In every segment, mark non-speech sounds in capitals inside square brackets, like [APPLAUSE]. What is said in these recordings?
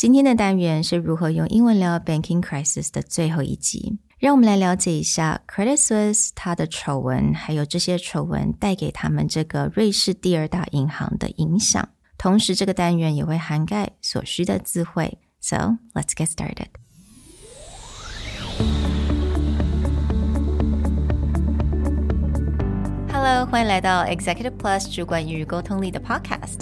今天的单元是如何用英文聊 banking crisis 的最后一集，让我们来了解一下 Credit Suisse 它的丑闻，还有这些丑闻带给他们这个瑞士第二大银行的影响。同时，这个单元也会涵盖所需的词汇。So let's get started. Hello，欢迎来到 Executive Plus 主管与沟通力的 Podcast。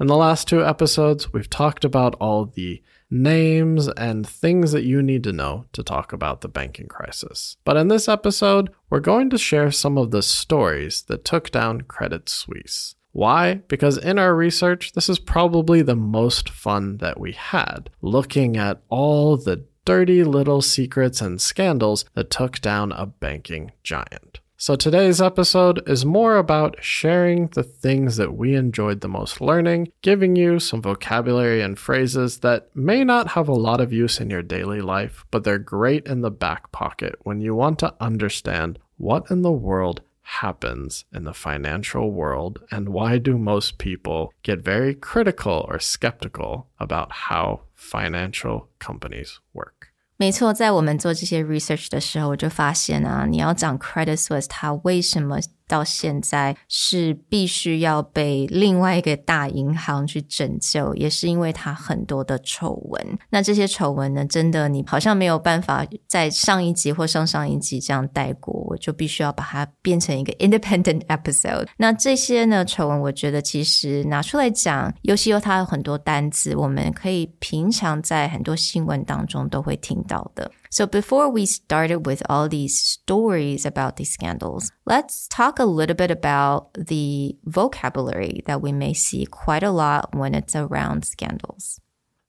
In the last two episodes, we've talked about all the names and things that you need to know to talk about the banking crisis. But in this episode, we're going to share some of the stories that took down Credit Suisse. Why? Because in our research, this is probably the most fun that we had, looking at all the dirty little secrets and scandals that took down a banking giant. So today's episode is more about sharing the things that we enjoyed the most learning, giving you some vocabulary and phrases that may not have a lot of use in your daily life, but they're great in the back pocket when you want to understand what in the world happens in the financial world and why do most people get very critical or skeptical about how financial companies work. 没错，在我们做这些 research 的时候，我就发现啊，你要讲 Credit source，它为什么到现在是必须要被另外一个大银行去拯救，也是因为它很多的丑闻。那这些丑闻呢，真的你好像没有办法在上一集或上上一集这样带过，我就必须要把它变成一个 independent episode。那这些呢丑闻，我觉得其实拿出来讲，尤其有它有很多单子，我们可以平常在很多新闻当中都会听到的。So before we started with all these stories about these scandals, let's talk a little bit about the vocabulary that we may see quite a lot when it's around scandals.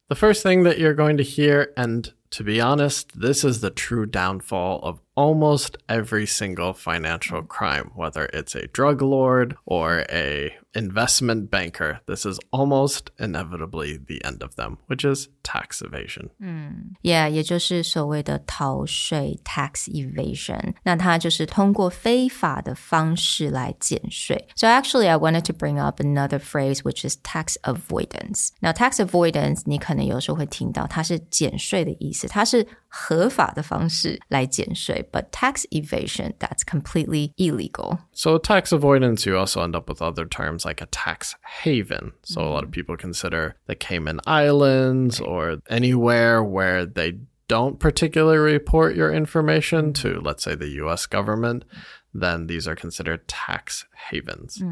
The first thing that you're going to hear, and to be honest, this is the true downfall of almost every single financial crime, whether it's a drug lord or a investment banker, this is almost inevitably the end of them, which is tax evasion. 嗯，Yeah，也就是所谓的逃税 tax evasion。那它就是通过非法的方式来减税。So actually, I wanted to bring up another phrase, which is tax avoidance. Now, tax avoidance 你可能有时候会听到，它是减税的意思，它是合法的方式来减税，but tax evasion that's completely illegal. So tax avoidance, you also end up with other terms like a tax haven. So a lot of people consider the Cayman Islands or anywhere where they don't particularly report your information to, let's say, the U.S. government. Then these are considered tax havens.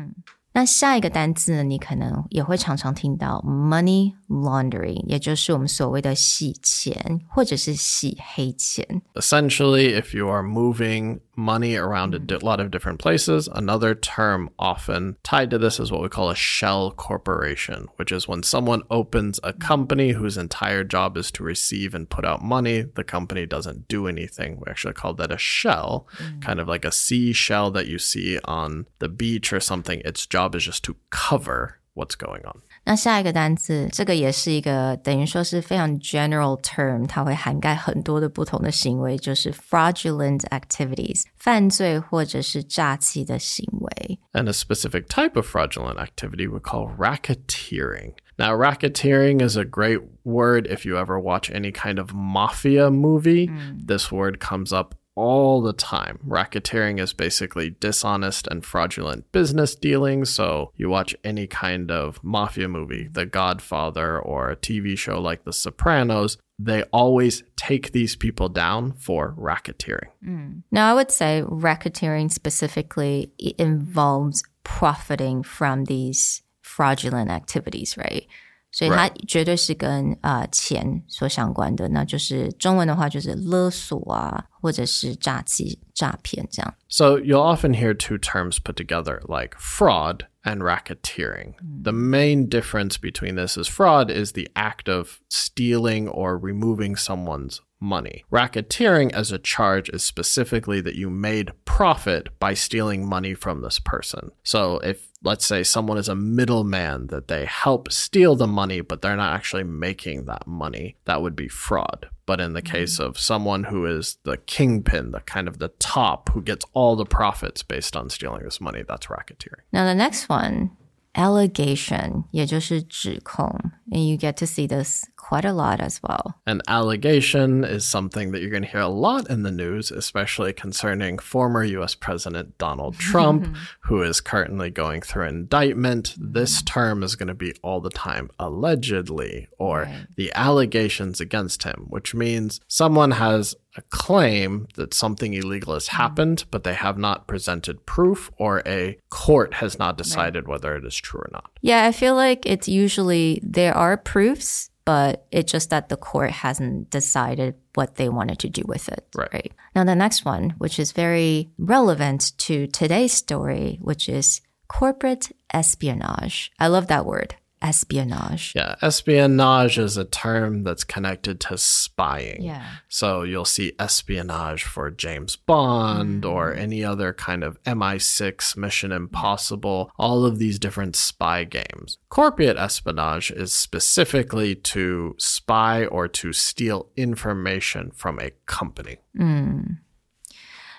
那下一个单字呢，你可能也会常常听到 money laundering，也就是我们所谓的洗钱或者是洗黑钱。Essentially, if you are moving money around a lot of different places, another term often tied to this is what we call a shell corporation, which is when someone opens a company whose entire job is to receive and put out money. The company doesn't do anything. We actually call that a shell, mm. kind of like a seashell that you see on the beach or something. Its job is just to cover what's going on. 那下一个单词，这个也是一个等于说是非常 general term，它会涵盖很多的不同的行为，就是 fraudulent activities，犯罪或者是诈欺的行为。And a specific type of fraudulent activity we call racketeering. Now, racketeering is a great word if you ever watch any kind of mafia movie. Mm. This word comes up all the time. Racketeering is basically dishonest and fraudulent business dealings. So you watch any kind of mafia movie, The Godfather, or a TV show like The Sopranos, they always take these people down for racketeering. Mm. Now, I would say racketeering specifically involves profiting from these fraudulent activities, right? 所以它绝对是跟呃钱所相关的，那就是中文的话就是勒索啊， 或者是诈欺、诈骗这样。So you'll often hear two terms put together, like fraud and racketeering. The main difference between this is fraud is the act of stealing or removing someone's money. Racketeering as a charge is specifically that you made profit by stealing money from this person. So if let's say someone is a middleman that they help steal the money but they're not actually making that money, that would be fraud. But in the case of someone who is the kingpin, the kind of the top who gets all the profits based on stealing this money, that's racketeering. Now the next one, allegation, 也就是指控, and you get to see this quite a lot as well. An allegation is something that you're going to hear a lot in the news, especially concerning former US President Donald [LAUGHS] Trump, who is currently going through indictment. This mm-hmm. term is going to be all the time allegedly, or Right. the allegations against him, which means someone has a claim that something illegal has mm-hmm. happened, but they have not presented proof, or a court has not decided whether it is true or not. Yeah, I feel like it's usually there are proofs, but it's just that the court hasn't decided what they wanted to do with it. Right. Now, the next one, which is very relevant to today's story, which is corporate espionage. I love that word, espionage. Yeah, espionage is a term that's connected to spying. Yeah. So you'll see espionage for James Bond or Mm. any other kind of MI6, Mission Impossible, all of these different spy games. Corporate espionage is specifically to spy or to steal information from a company.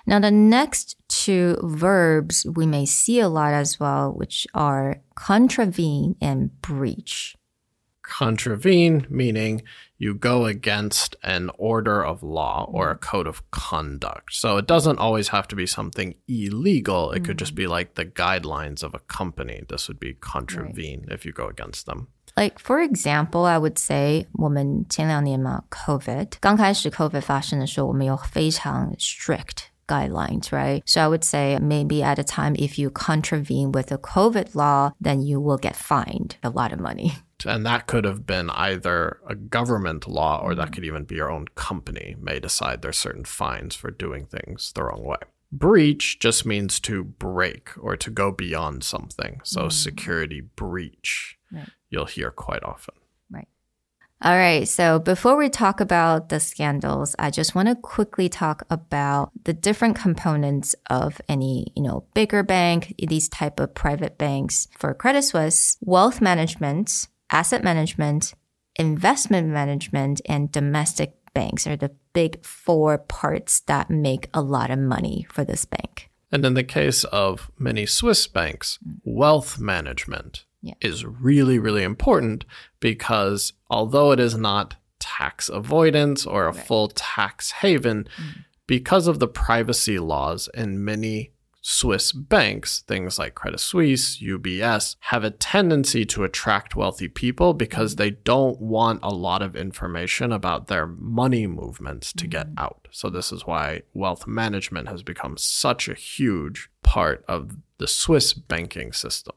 Now, the next two verbs we may see a lot as well, which are contravene and breach. Contravene, meaning you go against an order of law or a code of conduct. So it doesn't always have to be something illegal. It could just be like the guidelines of a company. This would be contravene if you go against them. Like for example, I would say 我们前两年嘛，COVID 刚开始 COVID 发生的时候，我们有非常 strict guidelines, right? So I would say maybe at a time if you contravene with a COVID law, then you will get fined a lot of money. [LAUGHS] And that could have been either a government law or that mm-hmm. could even be your own company may decide there's certain fines for doing things the wrong way. Breach just means to break or to go beyond something. So mm. security breach, Right. you'll hear quite often. All right. So before we talk about the scandals, I just want to quickly talk about the different components of any, you know, bigger bank, these type of private banks. For Credit Suisse, wealth management, asset management, investment management, and domestic banks are the big four parts that make a lot of money for this bank. And in the case of many Swiss banks, wealth management Yeah. is really, really important because although it is not tax avoidance or a full tax haven, mm-hmm. because of the privacy laws in many Swiss banks, things like Credit Suisse, UBS, have a tendency to attract wealthy people because mm-hmm. they don't want a lot of information about their money movements to get mm-hmm. out. So, this is why wealth management has become such a huge part of the Swiss banking system.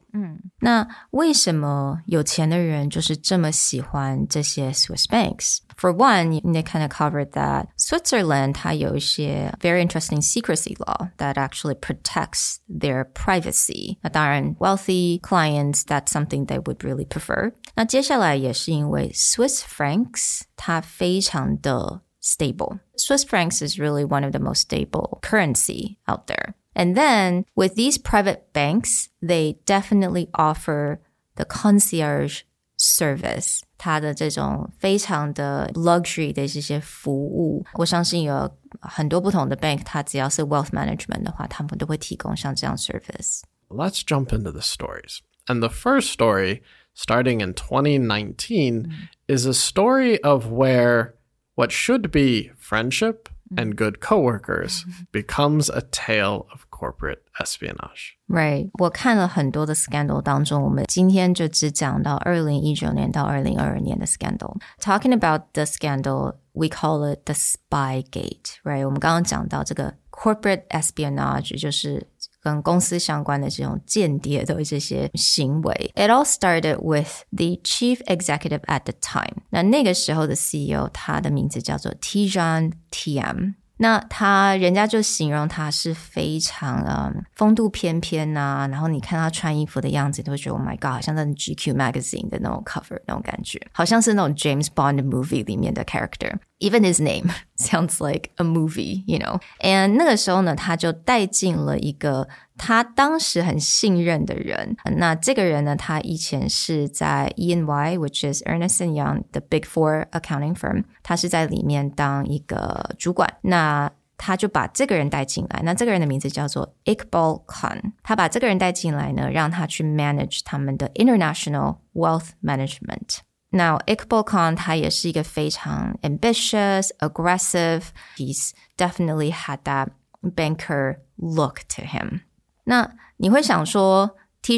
那为什么有钱的人就是这么喜欢这些 Swiss banks? For one, they kind of covered that Switzerland 它有一些 very interesting secrecy law that actually protects their privacy. 那当然 wealthy clients, that's something they would really prefer. 那接下来也是因为 Swiss francs 它非常的 stable. Swiss francs is really one of the most stable currency out there. And then with these private banks, they definitely offer the concierge service. 它的这种非常的 luxury 的这些服务，我相信有很多不同的 bank，它只要是 wealth management 的话，他们都会提供像这样 service。 Let's jump into the stories. And the first story, starting in 2019, is a story of where what should be friendship and good coworkers becomes a tale of corporate espionage. Right，我看了很多的 scandal 当中，我们今天就只讲到二零一九年到二零二二年的 scandal。Talking about the scandal, we call it the Spygate, right？我们刚刚讲到这个 corporate espionage，就是 跟公司相关的这种间谍的这些行为。It all started with the chief executive at the time。那那个时候的 CEO，他的名字叫做 Tijan Tiam。那他人家就形容他是非常嗯风度翩翩呐、然后你看他穿衣服的样子，都会觉得 Oh my God，好像在 GQ magazine 的那种 cover 那种感觉，好像是那种 James Bond movie 里面的 character。even his name [LAUGHS] sounds like a movie, you know. And 那个时候呢，他就带进了一个他当时很信任的人。那这个人呢，他以前是在 ENY，which is Ernst and Young the Big Four accounting firm，他是在里面当一个主管。那他就把这个人带进来，那这个人的名字叫做 Iqbal Khan。他把这个人带进来呢，让他去 manage 他们的 international wealth management。now, Iqbal Khan 他也是一个非常 ambitious, aggressive. He's definitely had that banker look to him. 那你会想说 I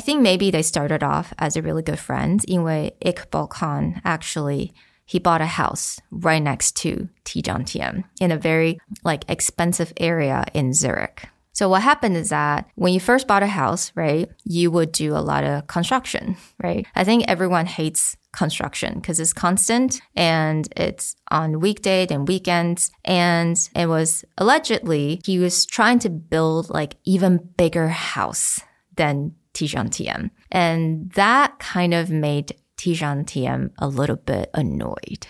think maybe they started off as a really good friends. 因为 Iqbal Khan actually he bought a house right next to Tidjane Thiam in a very like expensive area in Zurich. So what happened is that when you first bought a house, right, you would do a lot of construction, right? I think everyone hates construction because it's constant and it's on weekdays and weekends. And it was allegedly he was trying to build like even bigger house than Tidjane Thiam. And that kind of made Tidjane Thiam a little bit annoyed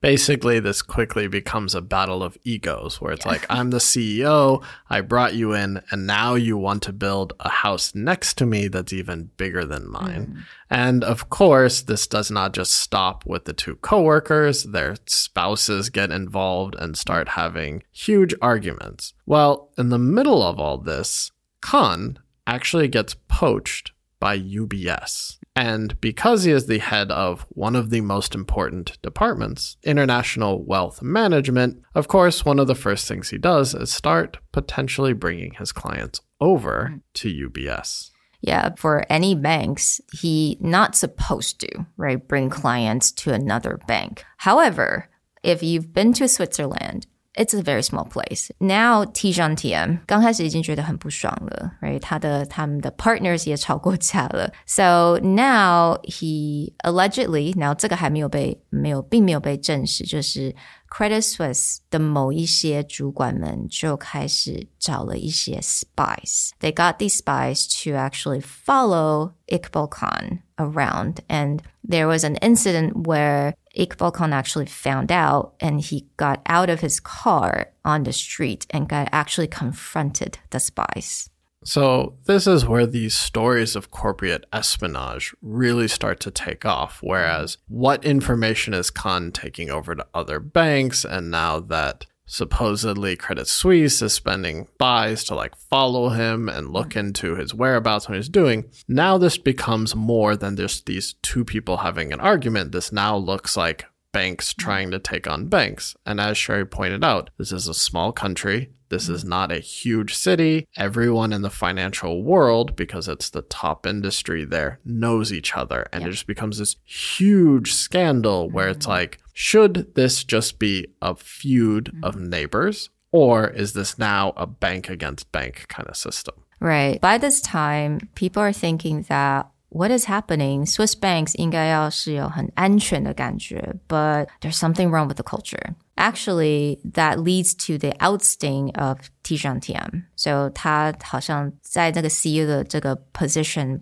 basically this quickly becomes a battle of egos where it's yeah. like i'm the ceo i brought you in and now you want to build a house next to me that's even bigger than mine mm. and of course this does not just stop with the two coworkers their spouses get involved and start having huge arguments well in the middle of all this khan actually gets poached by ubs and because he is the head of one of the most important departments, international wealth management, of course, one of the first things he does is start potentially bringing his clients over to UBS. Yeah, for any banks, he not supposed to, right, bring clients to another bank. However, if you've been to Switzerland, it's a very small place. Now Tidjane Thiam 刚开始已经觉得很不爽了，right？他的他们的 partners 也吵过架了。So now he allegedly，然后这个还没有被没有并没有被证实，就是 Credit Suisse 的某一些主管们就开始找了一些 spies. They got these spies to actually follow Iqbal Khan around, and there was an incident where Iqbal Khan actually found out and he got out of his car on the street and got actually confronted the spies. So, this is where these stories of corporate espionage really start to take off. Whereas, what information is Khan taking over to other banks? And now that supposedly Credit Suisse is spending buys to like follow him and look into his whereabouts and what he's doing. Now this becomes more than just these two people having an argument. This now looks like banks trying to take on banks. And as Sherry pointed out, this is a small country. This is not a huge city. Everyone in the financial world, because it's the top industry there, knows each other. And it just becomes this huge scandal where it's mm-hmm. like, should this just be a feud of mm-hmm. neighbors? Or is this now a bank against bank kind of system? Right. By this time, people are thinking that what is happening? Swiss banks 应该要是有很安全的感觉, but there's something wrong with the culture. Actually, that leads to the ousting of Tidjane Thiam. So 他好像在这个 CEO 的这个 position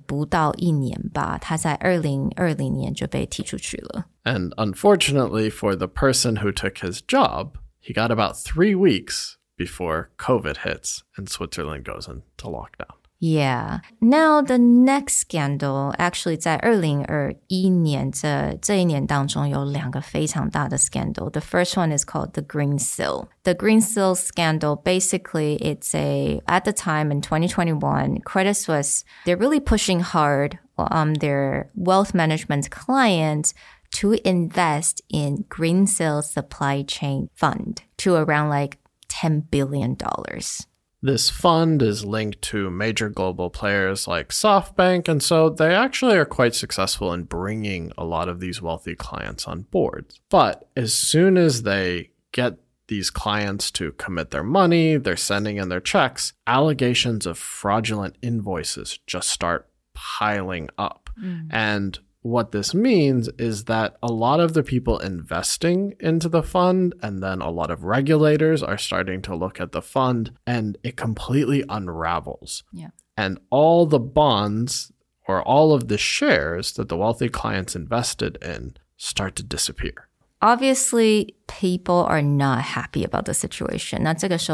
And unfortunately for the person who took his job, he got about three weeks before COVID hits and Switzerland goes into lockdown. Yeah. Now the next scandal actually 在二零二一年这这一年当中有两个非常大的 scandal. The first one is called the Greensill. The Greensill scandal basically it's a at the time in 2021 Credit Suisse they're really pushing hard on their wealth management clients to invest in Greensill supply chain fund to around like 10 billion dollars. This fund is linked to major global players like SoftBank, and so they actually are quite successful in bringing a lot of these wealthy clients on board. But as soon as they get these clients to commit their money, they're sending in their checks, allegations of fraudulent invoices just start piling up. Mm. And what this means is that a lot of the people investing into the fund and then a lot of regulators are starting to look at the fund and it completely unravels. Yeah. And all the bonds or all of the shares that the wealthy clients invested in start to disappear. Obviously, people are not happy about the situation.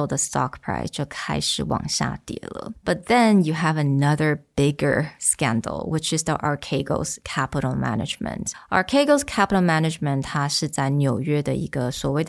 the stock price But then you have another bigger scandal, which is the Archegos Capital Management. Archegos Capital Management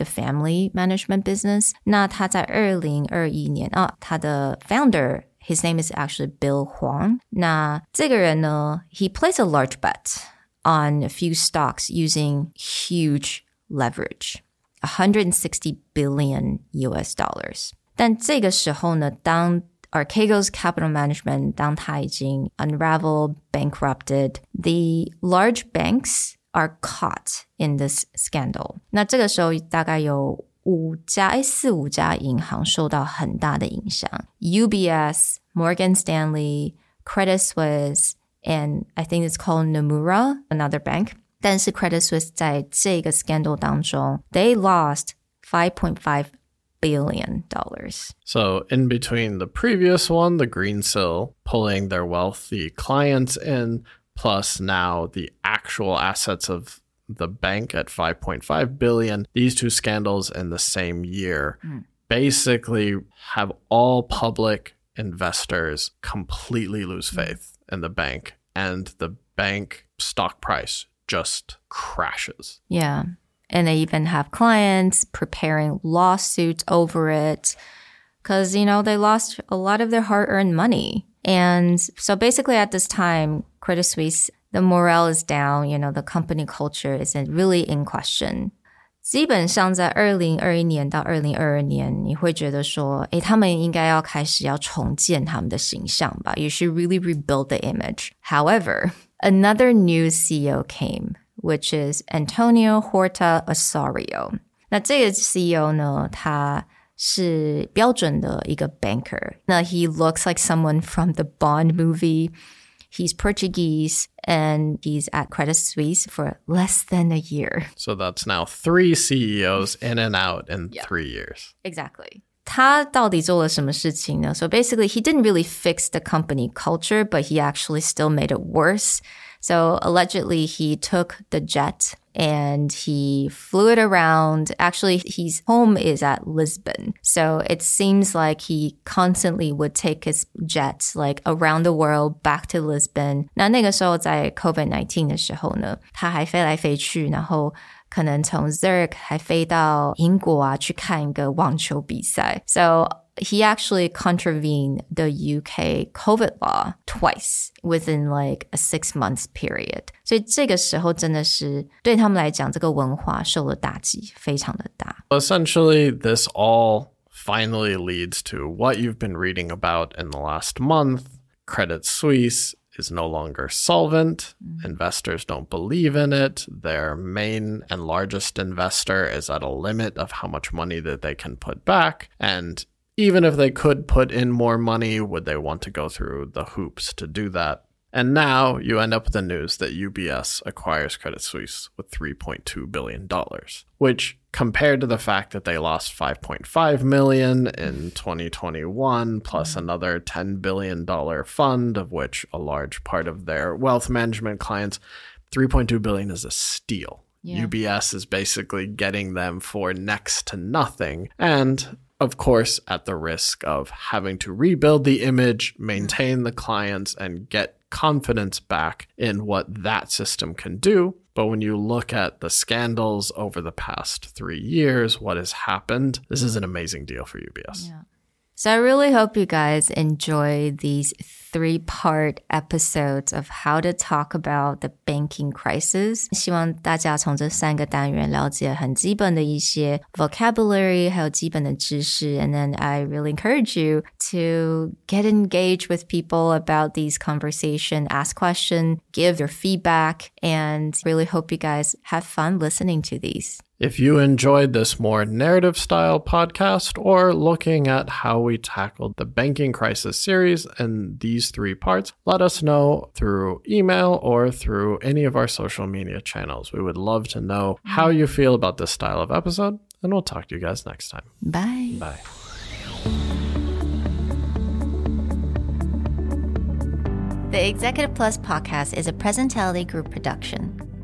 family management business。那它在二零二一年啊，它的 founder his name is actually Bill Hwang. 那这个人呢, he plays a large bet on a few stocks using huge leverage, 160 billion US dollars. 但这个时候呢，当 Archegos Capital Management 当它已经 unraveled, bankrupted, the large banks are caught in this scandal. 那这个时候大概有五家哎四五家银行受到很大的影响，UBS、Morgan Stanley、Credit Suisse and I think it's called Nomura, another bank. 但是 Credit Suisse 在这个 scandal 当中，they lost five point five billion dollars. So in between the previous one, the Greensill pulling their wealthy clients in, plus now the actual assets of the bank at 5.5 billion, these two scandals in the same year mm. basically have all public investors completely lose hmm. faith in the bank and the bank stock price just crashes. Yeah. And they even have clients preparing lawsuits over it because, you know, they lost a lot of their hard earned money. And so basically at this time, Credit Suisse, the morale is down, you know, the company culture isn't really in question. 基本上在二零二一年到二零二二年，你会觉得说，诶，他们应该要开始要重建他们的形象吧？You should really rebuild the image. However, another new CEO came, which is Antonio Horta Osorio. 那这个 CEO 呢，他是标准的一个 banker。那 he looks like someone from the Bond movie. He's Portuguese and he's at Credit Suisse for less than a year. So that's now three CEOs in and out in yeah. three years. Exactly. 他到底做了什么事情呢? So basically, he didn't really fix the company culture, but he actually still made it worse. So allegedly, he took the jet and he flew it around. Actually, his home is at Lisbon. So it seems like he constantly would take his jet like around the world back to Lisbon. 那那个时候在 COVID nineteen 的时候呢，他还飞来飞去，然后 可能从 Zurich 还飞到英国啊去看一个网球比赛。So he actually contravened the UK COVID law twice within like a six months period. 所以这个时候真的是对他们来讲，这个文化受了打击，非常的大。Essentially, this all finally leads to what you've been reading about in the last month. Credit Suisse is no longer solvent. Mm. Investors don't believe in it. Their main and largest investor is at a limit of how much money that they can put back. And even if they could put in more money, would they want to go through the hoops to do that? And now you end up with the news that UBS acquires Credit Suisse with $3.2 billion, which compared to the fact that they lost 5.5 million in 2021 plus mm-hmm. another 10 billion dollar fund of which a large part of their wealth management clients 3.2 billion is a steal. Yeah. UBS is basically getting them for next to nothing. And of course, at the risk of having to rebuild the image, maintain mm-hmm. the clients, and get confidence back in what that system can do. But when you look at the scandals over the past three years, what has happened, this is an amazing deal for UBS. Yeah. So I really hope you guys enjoy these three part episodes of how to talk about the banking crisis. 希望大家从这三个单元了解很基本的一些 vocabulary，还有基本的知识。And then I really encourage you to get engaged with people about these conversation, ask questions, give your feedback, and really hope you guys have fun listening to these. If you enjoyed this more narrative style podcast or looking at how we tackled the banking crisis series in these three parts, let us know through email or through any of our social media channels. We would love to know how you feel about this style of episode, and we'll talk to you guys next time. Bye. Bye. The Executive Plus podcast is a Presentality Group production,